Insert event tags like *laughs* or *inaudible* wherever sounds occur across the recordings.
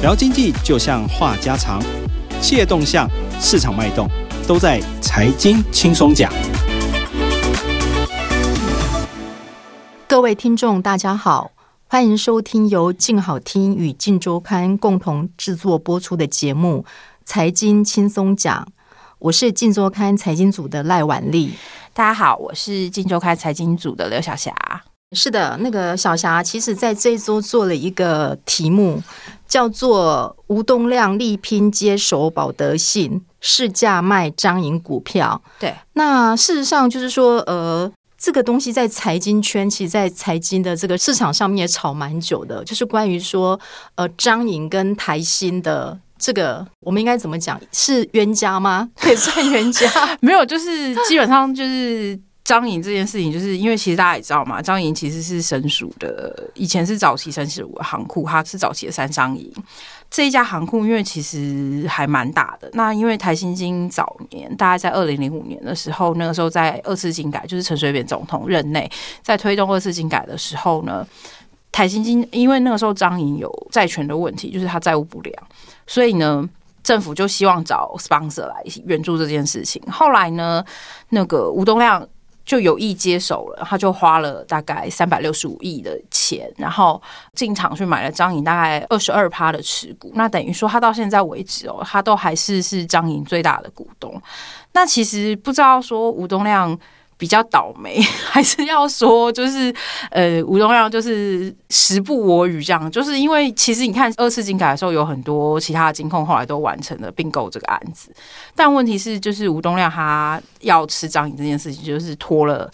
聊经济就像话家常，企业动向、市场脉动，都在财经轻松讲。各位听众，大家好，欢迎收听由静好听与静周刊共同制作播出的节目《财经轻松讲》，我是静周刊财经组的赖婉丽。大家好，我是静周刊财经组的刘晓霞。是的，那个小霞，其实在这一周做了一个题目，叫做“吴东亮力拼接手保德信，市价卖张营股票”。对，那事实上就是说，呃，这个东西在财经圈，其实，在财经的这个市场上面也炒蛮久的，就是关于说，呃，张营跟台新的这个，我们应该怎么讲？是冤家吗？可以算冤家？*laughs* 没有，就是基本上就是。张营这件事情，就是因为其实大家也知道嘛，张营其实是神属的，以前是早期神属的航库，它是早期的三商营。这一家航库，因为其实还蛮大的。那因为台新金早年，大概在二零零五年的时候，那个时候在二次金改，就是陈水扁总统任内，在推动二次金改的时候呢，台新金因为那个时候张营有债权的问题，就是他债务不良，所以呢。政府就希望找 sponsor 来援助这件事情。后来呢，那个吴东亮。就有意接手了，他就花了大概三百六十五亿的钱，然后进场去买了张颖大概二十二趴的持股。那等于说他到现在为止哦，他都还是是张颖最大的股东。那其实不知道说吴东亮。比较倒霉，*laughs* 还是要说，就是呃，吴东亮就是时不我与这样，就是因为其实你看二次金改的时候，有很多其他的金控后来都完成了并购这个案子，但问题是，就是吴东亮他要吃张颖这件事情，就是拖了。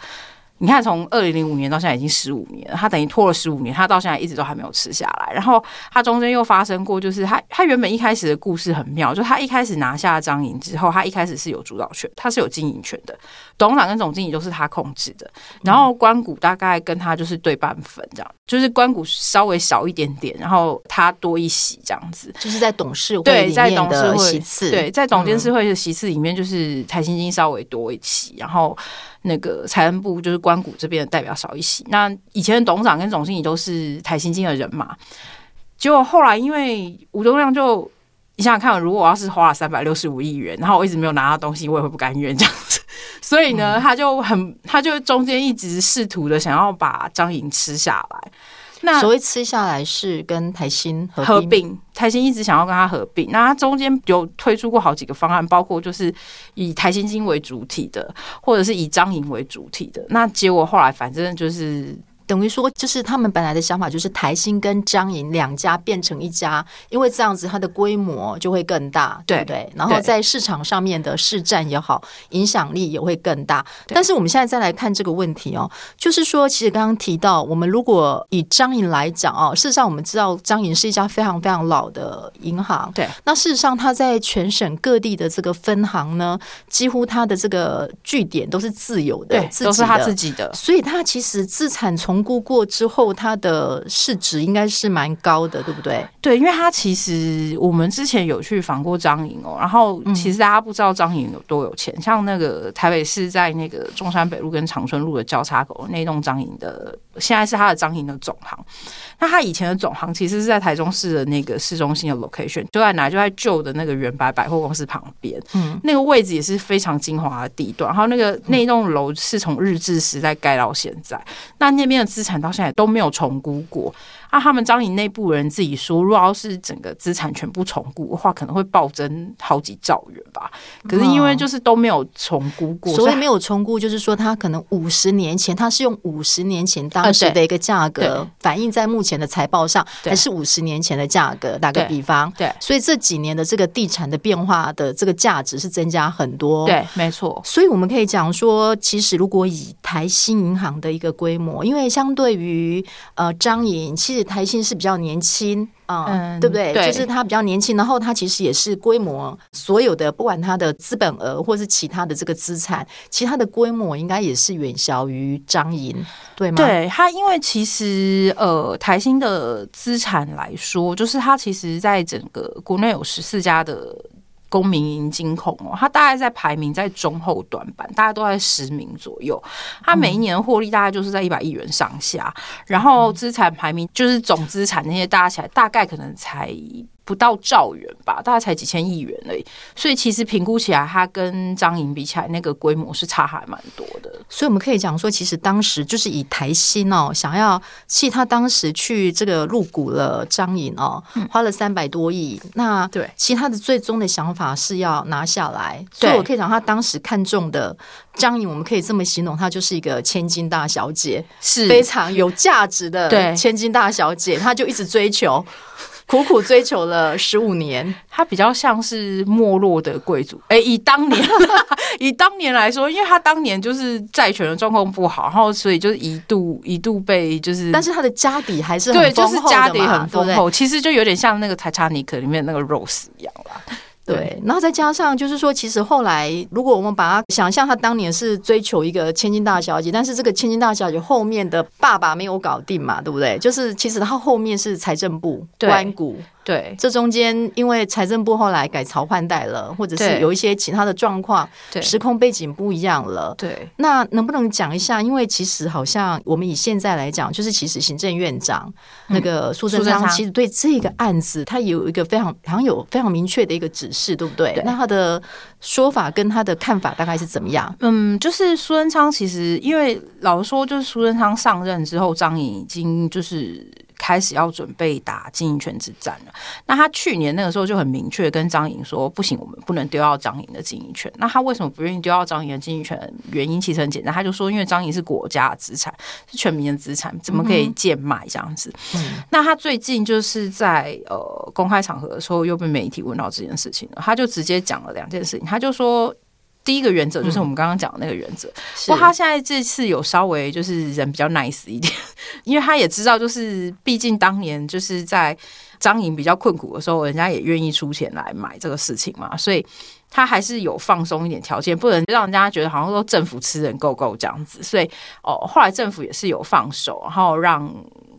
你看，从二零零五年到现在已经十五年了，他等于拖了十五年，他到现在一直都还没有吃下来。然后他中间又发生过，就是他他原本一开始的故事很妙，就他一开始拿下张营之后，他一开始是有主导权，他是有经营权的，董事长跟总经理都是他控制的。然后关谷大概跟他就是对半分这样，就是关谷稍微少一点点，然后他多一席这样子，就是在董事会在董事会席次，对，在总监事会的席次里面，就是台新金稍微多一席，然后。那个财政部就是关谷这边的代表少一席，那以前的董事长跟总经理都是台新金的人嘛，结果后来因为吴东亮就你想想看，如果我要是花了三百六十五亿元，然后我一直没有拿到东西，我也会不甘愿这样子，*laughs* 所以呢，他就很他就中间一直试图的想要把张颖吃下来。那所谓吃下来是跟台新合并，台新一直想要跟他合并。那他中间有推出过好几个方案，包括就是以台新金为主体的，或者是以张营为主体的。那结果后来反正就是。等于说，就是他们本来的想法，就是台新跟张营两家变成一家，因为这样子它的规模就会更大，对不对？然后在市场上面的市占也好，影响力也会更大。但是我们现在再来看这个问题哦，就是说，其实刚刚提到，我们如果以张营来讲哦，事实上我们知道张营是一家非常非常老的银行，对。那事实上，它在全省各地的这个分行呢，几乎它的这个据点都是自由的，对，都是他自己的，所以它其实资产从重估过之后，它的市值应该是蛮高的，对不对？对，因为它其实我们之前有去访过张营哦，然后其实大家不知道张营有多有钱，像那个台北市在那个中山北路跟长春路的交叉口那栋张营的，现在是他的张营的总行。那他以前的总行其实是在台中市的那个市中心的 location，就在哪？就在旧的那个原白百货公司旁边，嗯，那个位置也是非常精华的地段。然后那个那栋楼是从日治时代盖到现在，那那边。资产到现在都没有重估过。那他们张营内部人自己说，如果要是整个资产全部重估的话，可能会暴增好几兆元吧。可是因为就是都没有重估过，所以没有重估，就是说它可能五十年前，它是用五十年前当时的一个价格反映在目前的财报上，还是五十年前的价格？打个比方，对，所以这几年的这个地产的变化的这个价值是增加很多。对，没错。所以我们可以讲说，其实如果以台新银行的一个规模，因为相对于呃张营，其实台新是比较年轻啊，对不对？就是它比较年轻，然后它其实也是规模，所有的不管它的资本额或是其他的这个资产，其他的规模应该也是远小于张银，对吗？对它，因为其实呃，台新的资产来说，就是它其实在整个国内有十四家的。公民营金控哦，它大概在排名在中后短板，大概都在十名左右。它每一年获利大概就是在一百亿元上下，然后资产排名就是总资产那些加起来，大概可能才不到兆元吧，大概才几千亿元而已。所以其实评估起来，它跟张营比起来，那个规模是差还蛮多的。所以我们可以讲说，其实当时就是以台新哦，想要其实他当时去这个入股了张营哦，花了三百多亿。那对，其实他的最终的想法是要拿下来。所以我可以讲，他当时看中的张颖，我们可以这么形容，她就是一个千金大小姐，是非常有价值的千金大小姐。她就一直追求。苦苦追求了十五年，他比较像是没落的贵族。哎，以当年 *laughs* 以当年来说，因为他当年就是债权的状况不好，然后所以就是一度一度被就是，但是他的家底还是对，就是家底很丰厚。其实就有点像那个《Titanic》里面那个 Rose 一样啦。对，然后再加上就是说，其实后来如果我们把它想象，他当年是追求一个千金大小姐，但是这个千金大小姐后面的爸爸没有搞定嘛，对不对？就是其实他后面是财政部关谷。对，这中间因为财政部后来改朝换代了，或者是有一些其他的状况，时空背景不一样了。对，那能不能讲一下？因为其实好像我们以现在来讲，就是其实行政院长那个苏贞昌，其实对这个案子，他有一个非常好像有非常明确的一个指示，对不对？那他的说法跟他的看法大概是怎么样？嗯，就是苏贞昌其实因为老实说，就是苏贞昌上任之后，张颖已经就是。开始要准备打经营权之战了。那他去年那个时候就很明确跟张颖说：“不行，我们不能丢掉张颖的经营权。”那他为什么不愿意丢掉张颖的经营权？原因其实很简单，他就说：“因为张颖是国家的资产，是全民的资产，怎么可以贱卖这样子？”那他最近就是在呃公开场合的时候又被媒体问到这件事情了，他就直接讲了两件事情，他就说。第一个原则就是我们刚刚讲的那个原则，不过他现在这次有稍微就是人比较 nice 一点，*laughs* 因为他也知道，就是毕竟当年就是在张颖比较困苦的时候，人家也愿意出钱来买这个事情嘛，所以他还是有放松一点条件，不能让人家觉得好像说政府吃人够够这样子，所以哦，后来政府也是有放手，然后让。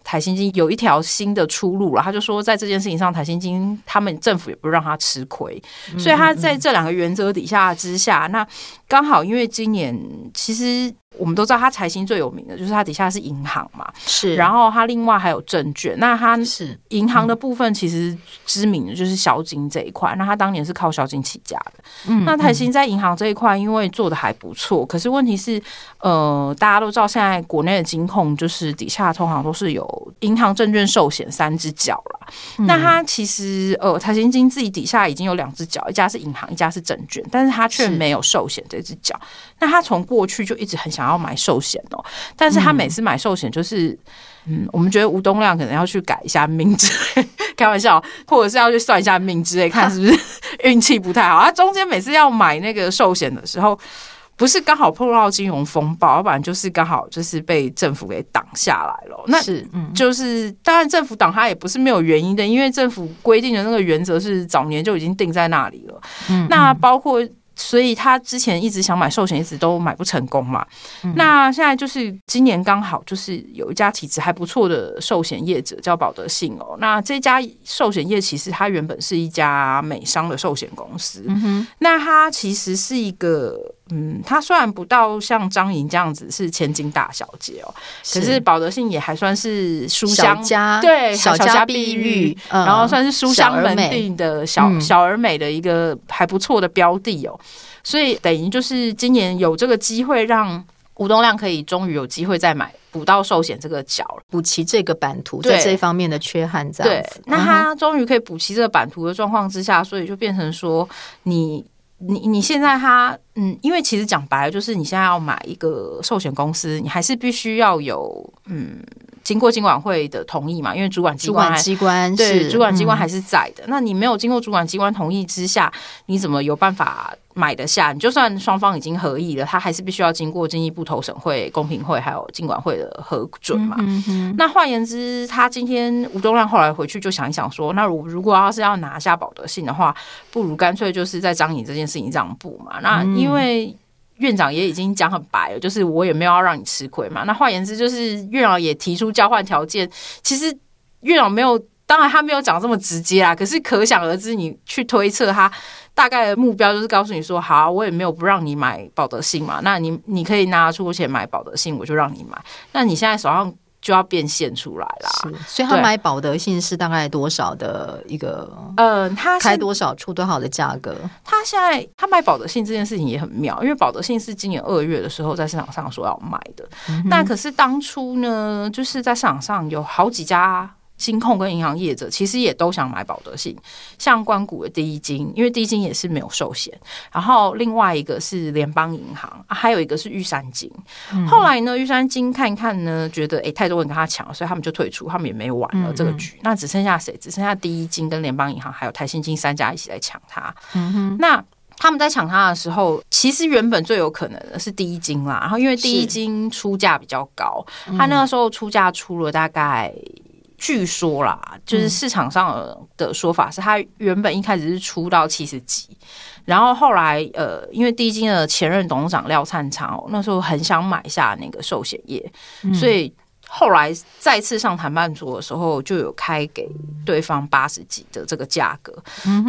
台新金有一条新的出路了，他就说，在这件事情上，台新金他们政府也不让他吃亏，所以他在这两个原则底下之下，那刚好因为今年其实。我们都知道，他财新最有名的就是他底下是银行嘛，是。然后他另外还有证券，那他是银行的部分，其实知名的就是小金这一块。那他当年是靠小金起家的。嗯，那台新在银行这一块，因为做的还不错，可是问题是，呃，大家都知道，现在国内的金控就是底下通常都是有银行、证券、寿险三只脚了。那他其实，呃，台新金自己底下已经有两只脚，一家是银行，一家是证券，但是他却没有寿险这只脚。那他从过去就一直很想要买寿险哦，但是他每次买寿险就是，嗯，我们觉得吴东亮可能要去改一下命之类，*laughs* 开玩笑，或者是要去算一下命之类，看是不是 *laughs* 运气不太好。他中间每次要买那个寿险的时候，不是刚好碰到金融风暴，要不然就是刚好就是被政府给挡下来了。那是，就是当然政府挡他也不是没有原因的，因为政府规定的那个原则是早年就已经定在那里了。嗯，那包括。所以他之前一直想买寿险，一直都买不成功嘛。那现在就是今年刚好就是有一家体质还不错的寿险业者叫保德信哦。那这家寿险业其实它原本是一家美商的寿险公司。那它其实是一个。嗯，她虽然不到像张颖这样子是千金大小姐哦，可是保德信也还算是书香家，对小家碧玉，然后算是书香门第的小小而美。的一个还不错的标的哦，所以等于就是今年有这个机会让吴东亮可以终于有机会再买补到寿险这个角，补齐这个版图在这一方面的缺憾，这样子，那他终于可以补齐这个版图的状况之下，所以就变成说你。你你现在他嗯，因为其实讲白了，就是你现在要买一个寿险公司，你还是必须要有嗯。经过经管会的同意嘛？因为主管机关机关对主管机关还是在的。那你没有经过主管机关同意之下，你怎么有办法买得下？你就算双方已经合意了，他还是必须要经过经济部投审会、公平会还有经管会的核准嘛？那换言之，他今天吴东亮后来回去就想一想说，那如如果要是要拿下保德信的话，不如干脆就是在张颖这件事情让步嘛？那因为。院长也已经讲很白了，就是我也没有要让你吃亏嘛。那换言之，就是院长也提出交换条件。其实院长没有，当然他没有讲这么直接啊。可是可想而知，你去推测他大概的目标，就是告诉你说：好，我也没有不让你买保德信嘛。那你你可以拿出钱买保德信，我就让你买。那你现在手上。就要变现出来啦。是，所以他买保德信是大概多少的一个？嗯，他开多少出多少的价格？他现在他买保德信这件事情也很妙，因为保德信是今年二月的时候在市场上说要卖的，那可是当初呢，就是在市场上有好几家。金控跟银行业者其实也都想买保德信，像关谷的第一金，因为第一金也是没有寿险，然后另外一个是联邦银行，还有一个是玉山金。后来呢，玉山金看一看呢，觉得诶太多人跟他抢了，所以他们就退出，他们也没玩了这个局。那只剩下谁？只剩下第一金跟联邦银行还有台新金三家一起在抢它。那他们在抢它的时候，其实原本最有可能的是第一金啦。然后因为第一金出价比较高，他那个时候出价出了大概。据说啦，就是市场上的说法是，他原本一开始是出到七十几，然后后来呃，因为第一金的前任董事长廖灿昌那时候很想买下那个寿险业，所以后来再次上谈判桌的时候，就有开给对方八十几的这个价格，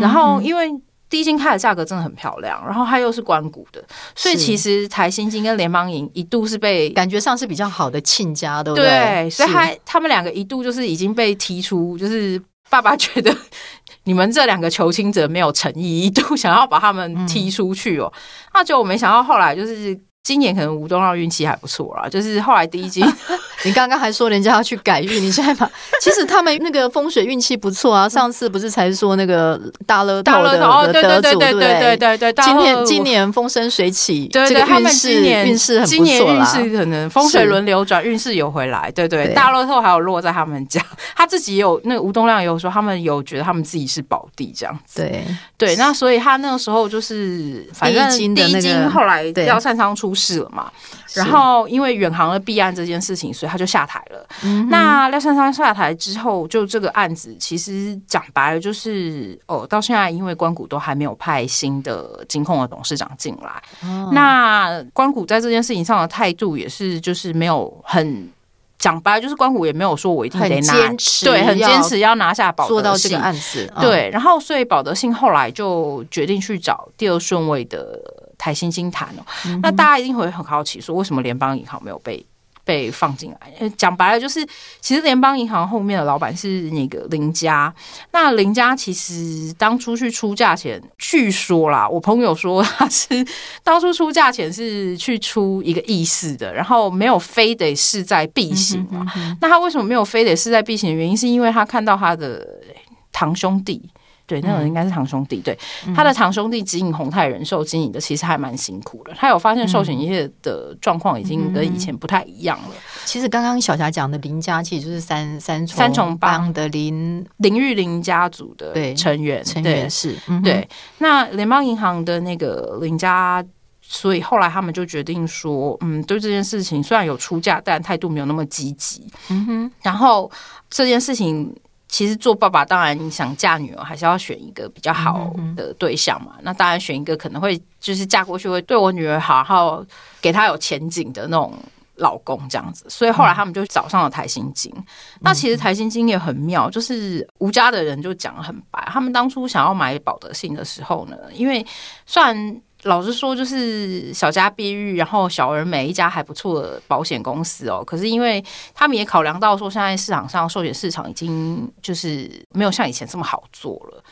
然后因为。第一金开的价格真的很漂亮，然后它又是关谷的，所以其实台新金跟联邦银一度是被感觉上是比较好的亲家，对不对？对，所以他他们两个一度就是已经被踢出，就是爸爸觉得 *laughs* 你们这两个求亲者没有诚意，一度想要把他们踢出去哦。那就我没想到后来就是。今年可能吴东让运气还不错啦，就是后来第一季 *laughs* *laughs* 你刚刚还说人家要去改运，你现在把其实他们那个风水运气不错啊。上次不是才说那个大乐透的得主，对对对？对对对，今年今年风生水起，对对，他们今年运势很不错运势可能风水轮流转，运势有回来。对对，大乐透还有落在他们家，*laughs* 他自己有那个吴东亮有说，他们有觉得他们自己是宝地这样子。对对，那所以他那个时候就是反正第一金后来要擅长出。事了嘛？然后因为远航的弊案这件事情，所以他就下台了。那廖珊珊下台之后，就这个案子其实讲白了就是哦，到现在因为关谷都还没有派新的金控的董事长进来。那关谷在这件事情上的态度也是，就是没有很讲白，就是关谷也没有说我一定得拿，对，很坚持要拿下保德信案子。对，然后所以保德信后来就决定去找第二顺位的。台新金谈哦，那大家一定会很好奇，说为什么联邦银行没有被被放进来？讲白了，就是其实联邦银行后面的老板是那个林家。那林家其实当初去出价钱，据说啦，我朋友说他是 *laughs* 当初出价钱是去出一个意思的，然后没有非得势在必行嘛。那他为什么没有非得势在必行的原因，是因为他看到他的堂兄弟。对，那种应该是堂兄弟。对，他的堂兄弟经营宏泰人寿，经营的其实还蛮辛苦的。他有发现寿险业的状况已经跟以前不太一样了。其实刚刚小霞讲的林家，其实就是三三重三重帮的林林玉林家族的成员，成员是。对，那联邦银行的那个林家，所以后来他们就决定说，嗯，对这件事情虽然有出价，但态度没有那么积极。嗯哼，然后这件事情。其实做爸爸当然你想嫁女儿，还是要选一个比较好的对象嘛。那当然选一个可能会就是嫁过去会对我女儿好，然后给她有前景的那种老公这样子。所以后来他们就找上了台新金。那其实台新金也很妙，就是吴家的人就讲很白，他们当初想要买保德信的时候呢，因为虽然。老实说，就是小家碧玉，然后小而美一家还不错的保险公司哦。可是因为他们也考量到说，现在市场上寿险市场已经就是没有像以前这么好做了，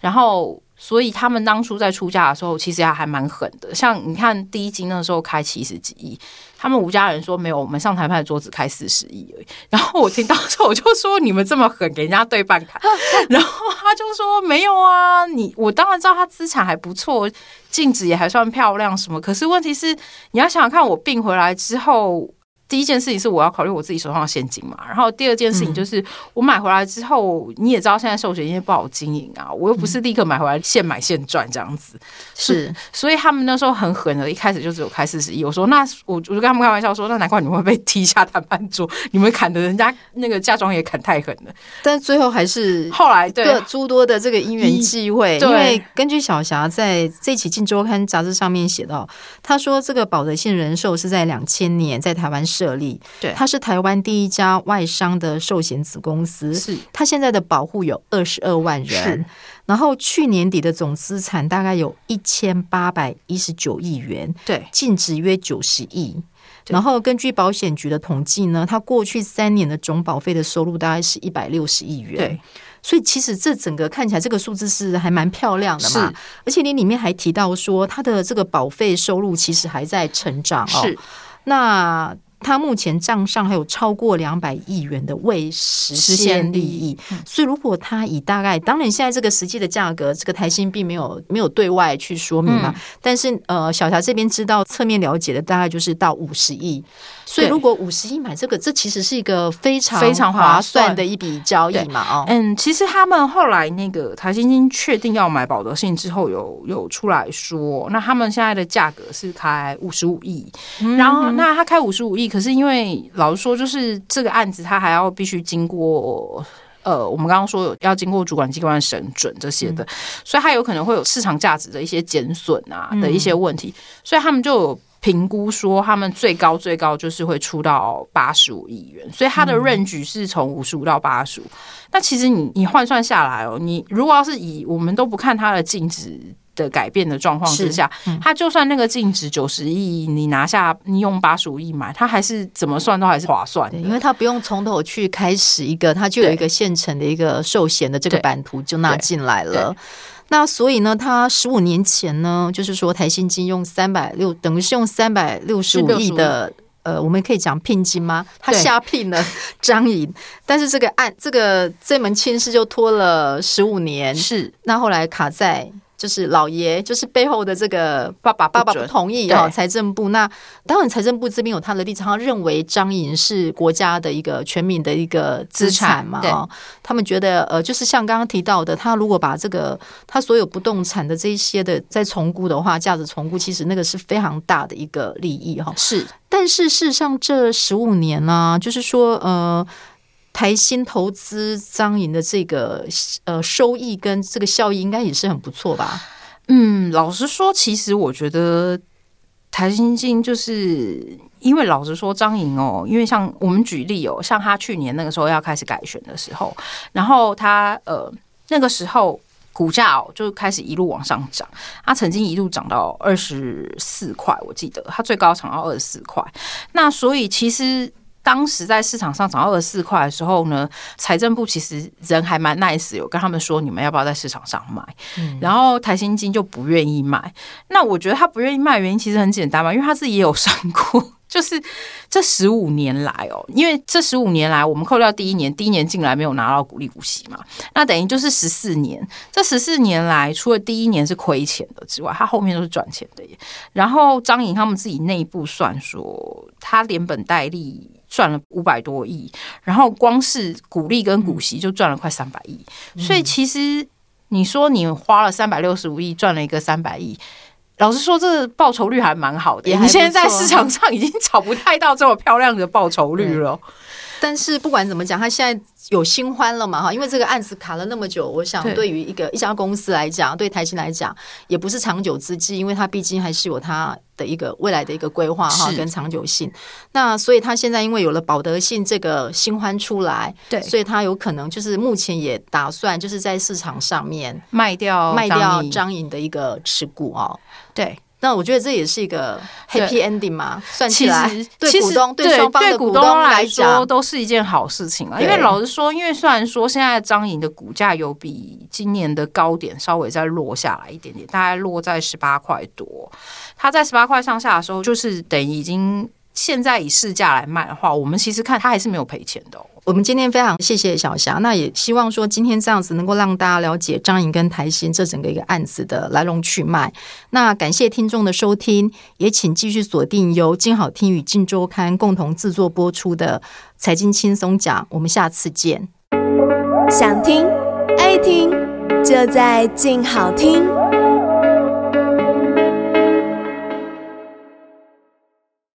然后。所以他们当初在出价的时候，其实还还蛮狠的。像你看第一金那时候开七十几亿，他们吴家人说没有，我们上台派桌子开四十亿而已。*laughs* 然后我听到时候，我就说你们这么狠，给人家对半砍。*laughs* 然后他就说没有啊，你我当然知道他资产还不错，净值也还算漂亮什么。可是问题是你要想想看，我病回来之后。第一件事情是我要考虑我自己手上的现金嘛，然后第二件事情就是我买回来之后，你也知道现在寿险业不好经营啊，我又不是立刻买回来现买现赚这样子，是，所以他们那时候很狠的，一开始就只有开四十亿。我说那我我就跟他们开玩笑说，那难怪你们会被踢下谈判桌，你们砍的人家那个嫁妆也砍太狠了。但最后还是后来对。诸多的这个因缘际会，因为根据小霞在这期《镜周刊》杂志上面写到，他说这个保德信人寿是在两千年在台湾设立，对，它是台湾第一家外商的寿险子公司。是，它现在的保护有二十二万人，然后去年底的总资产大概有一千八百一十九亿元，对，净值约九十亿。然后根据保险局的统计呢，它过去三年的总保费的收入大概是一百六十亿元。对，所以其实这整个看起来这个数字是还蛮漂亮的嘛。而且你里面还提到说，它的这个保费收入其实还在成长哦。是，那。他目前账上还有超过两百亿元的未实现利益，所以如果他以大概，当然现在这个实际的价格，这个台新并没有没有对外去说明嘛，但是呃，小霞这边知道侧面了解的大概就是到五十亿，所以如果五十亿买这个，这其实是一个非常非常划算的一笔交易嘛，哦，嗯，其实他们后来那个台新金确定要买保德信之后，有有出来说，那他们现在的价格是开五十五亿，然后那他开五十五亿。可是因为老实说，就是这个案子，它还要必须经过呃，我们刚刚说有要经过主管机关审准这些的，所以它有可能会有市场价值的一些减损啊的一些问题，所以他们就有评估说，他们最高最高就是会出到八十五亿元，所以它的润局是从五十五到八十五。那其实你你换算下来哦，你如果要是以我们都不看它的净值。的改变的状况之下，它就算那个净值九十亿，你拿下你用八十五亿买，他还是怎么算都还是划算的，因为他不用从头去开始一个，他就有一个现成的一个寿险的这个版图就纳进来了。那所以呢，他十五年前呢，就是说台新金用三百六，等于是用三百六十五亿的，呃，我们可以讲聘金吗？他下聘了张颖，*laughs* 但是这个案这个这门亲事就拖了十五年，是。那后来卡在。就是老爷，就是背后的这个爸爸，爸爸不同意哈。财政部那当然，财政部这边有他的立场，他认为张颖是国家的一个全民的一个资产嘛。哦，他们觉得呃，就是像刚刚提到的，他如果把这个他所有不动产的这一些的再重估的话，价值重估，其实那个是非常大的一个利益哈。是，但是事实上这十五年呢，就是说呃。台新投资张营的这个呃收益跟这个效益应该也是很不错吧？嗯，老实说，其实我觉得台新金就是因为老实说张营哦，因为像我们举例哦，像他去年那个时候要开始改选的时候，然后他呃那个时候股价哦就开始一路往上涨，他曾经一路涨到二十四块，我记得他最高涨到二十四块，那所以其实。当时在市场上涨到二十四块的时候呢，财政部其实人还蛮 nice，有跟他们说你们要不要在市场上卖，然后台新金就不愿意卖。那我觉得他不愿意卖原因其实很简单嘛，因为他自己也有算过，*laughs* 就是这十五年来哦，因为这十五年来我们扣掉第一年，第一年进来没有拿到股利股息嘛，那等于就是十四年。这十四年来，除了第一年是亏钱的之外，他后面都是赚钱的耶。然后张颖他们自己内部算说，他连本带利。赚了五百多亿，然后光是股利跟股息就赚了快三百亿，所以其实你说你花了三百六十五亿赚了一个三百亿，老实说，这报酬率还蛮好的。你现在在市场上已经 *laughs* 找不太到这么漂亮的报酬率了。但是不管怎么讲，他现在有新欢了嘛？哈，因为这个案子卡了那么久，我想对于一个一家公司来讲，对台新来讲，也不是长久之计，因为他毕竟还是有他的一个未来的一个规划哈，跟长久性。那所以他现在因为有了保德信这个新欢出来，对，所以他有可能就是目前也打算就是在市场上面卖掉卖掉张颖的一个持股哦，对。那我觉得这也是一个 happy ending 嘛，算起来对股东对双方的股东来说都是一件好事情啊。因为老实说，因为虽然说现在张颖的股价有比今年的高点稍微再落下来一点点，大概落在十八块多。它在十八块上下的时候，就是等于已经现在以市价来卖的话，我们其实看它还是没有赔钱的。我们今天非常谢谢小霞，那也希望说今天这样子能够让大家了解张颖跟台新这整个一个案子的来龙去脉。那感谢听众的收听，也请继续锁定由静好听与静周刊共同制作播出的财经轻松讲，我们下次见。想听爱听，就在静好听。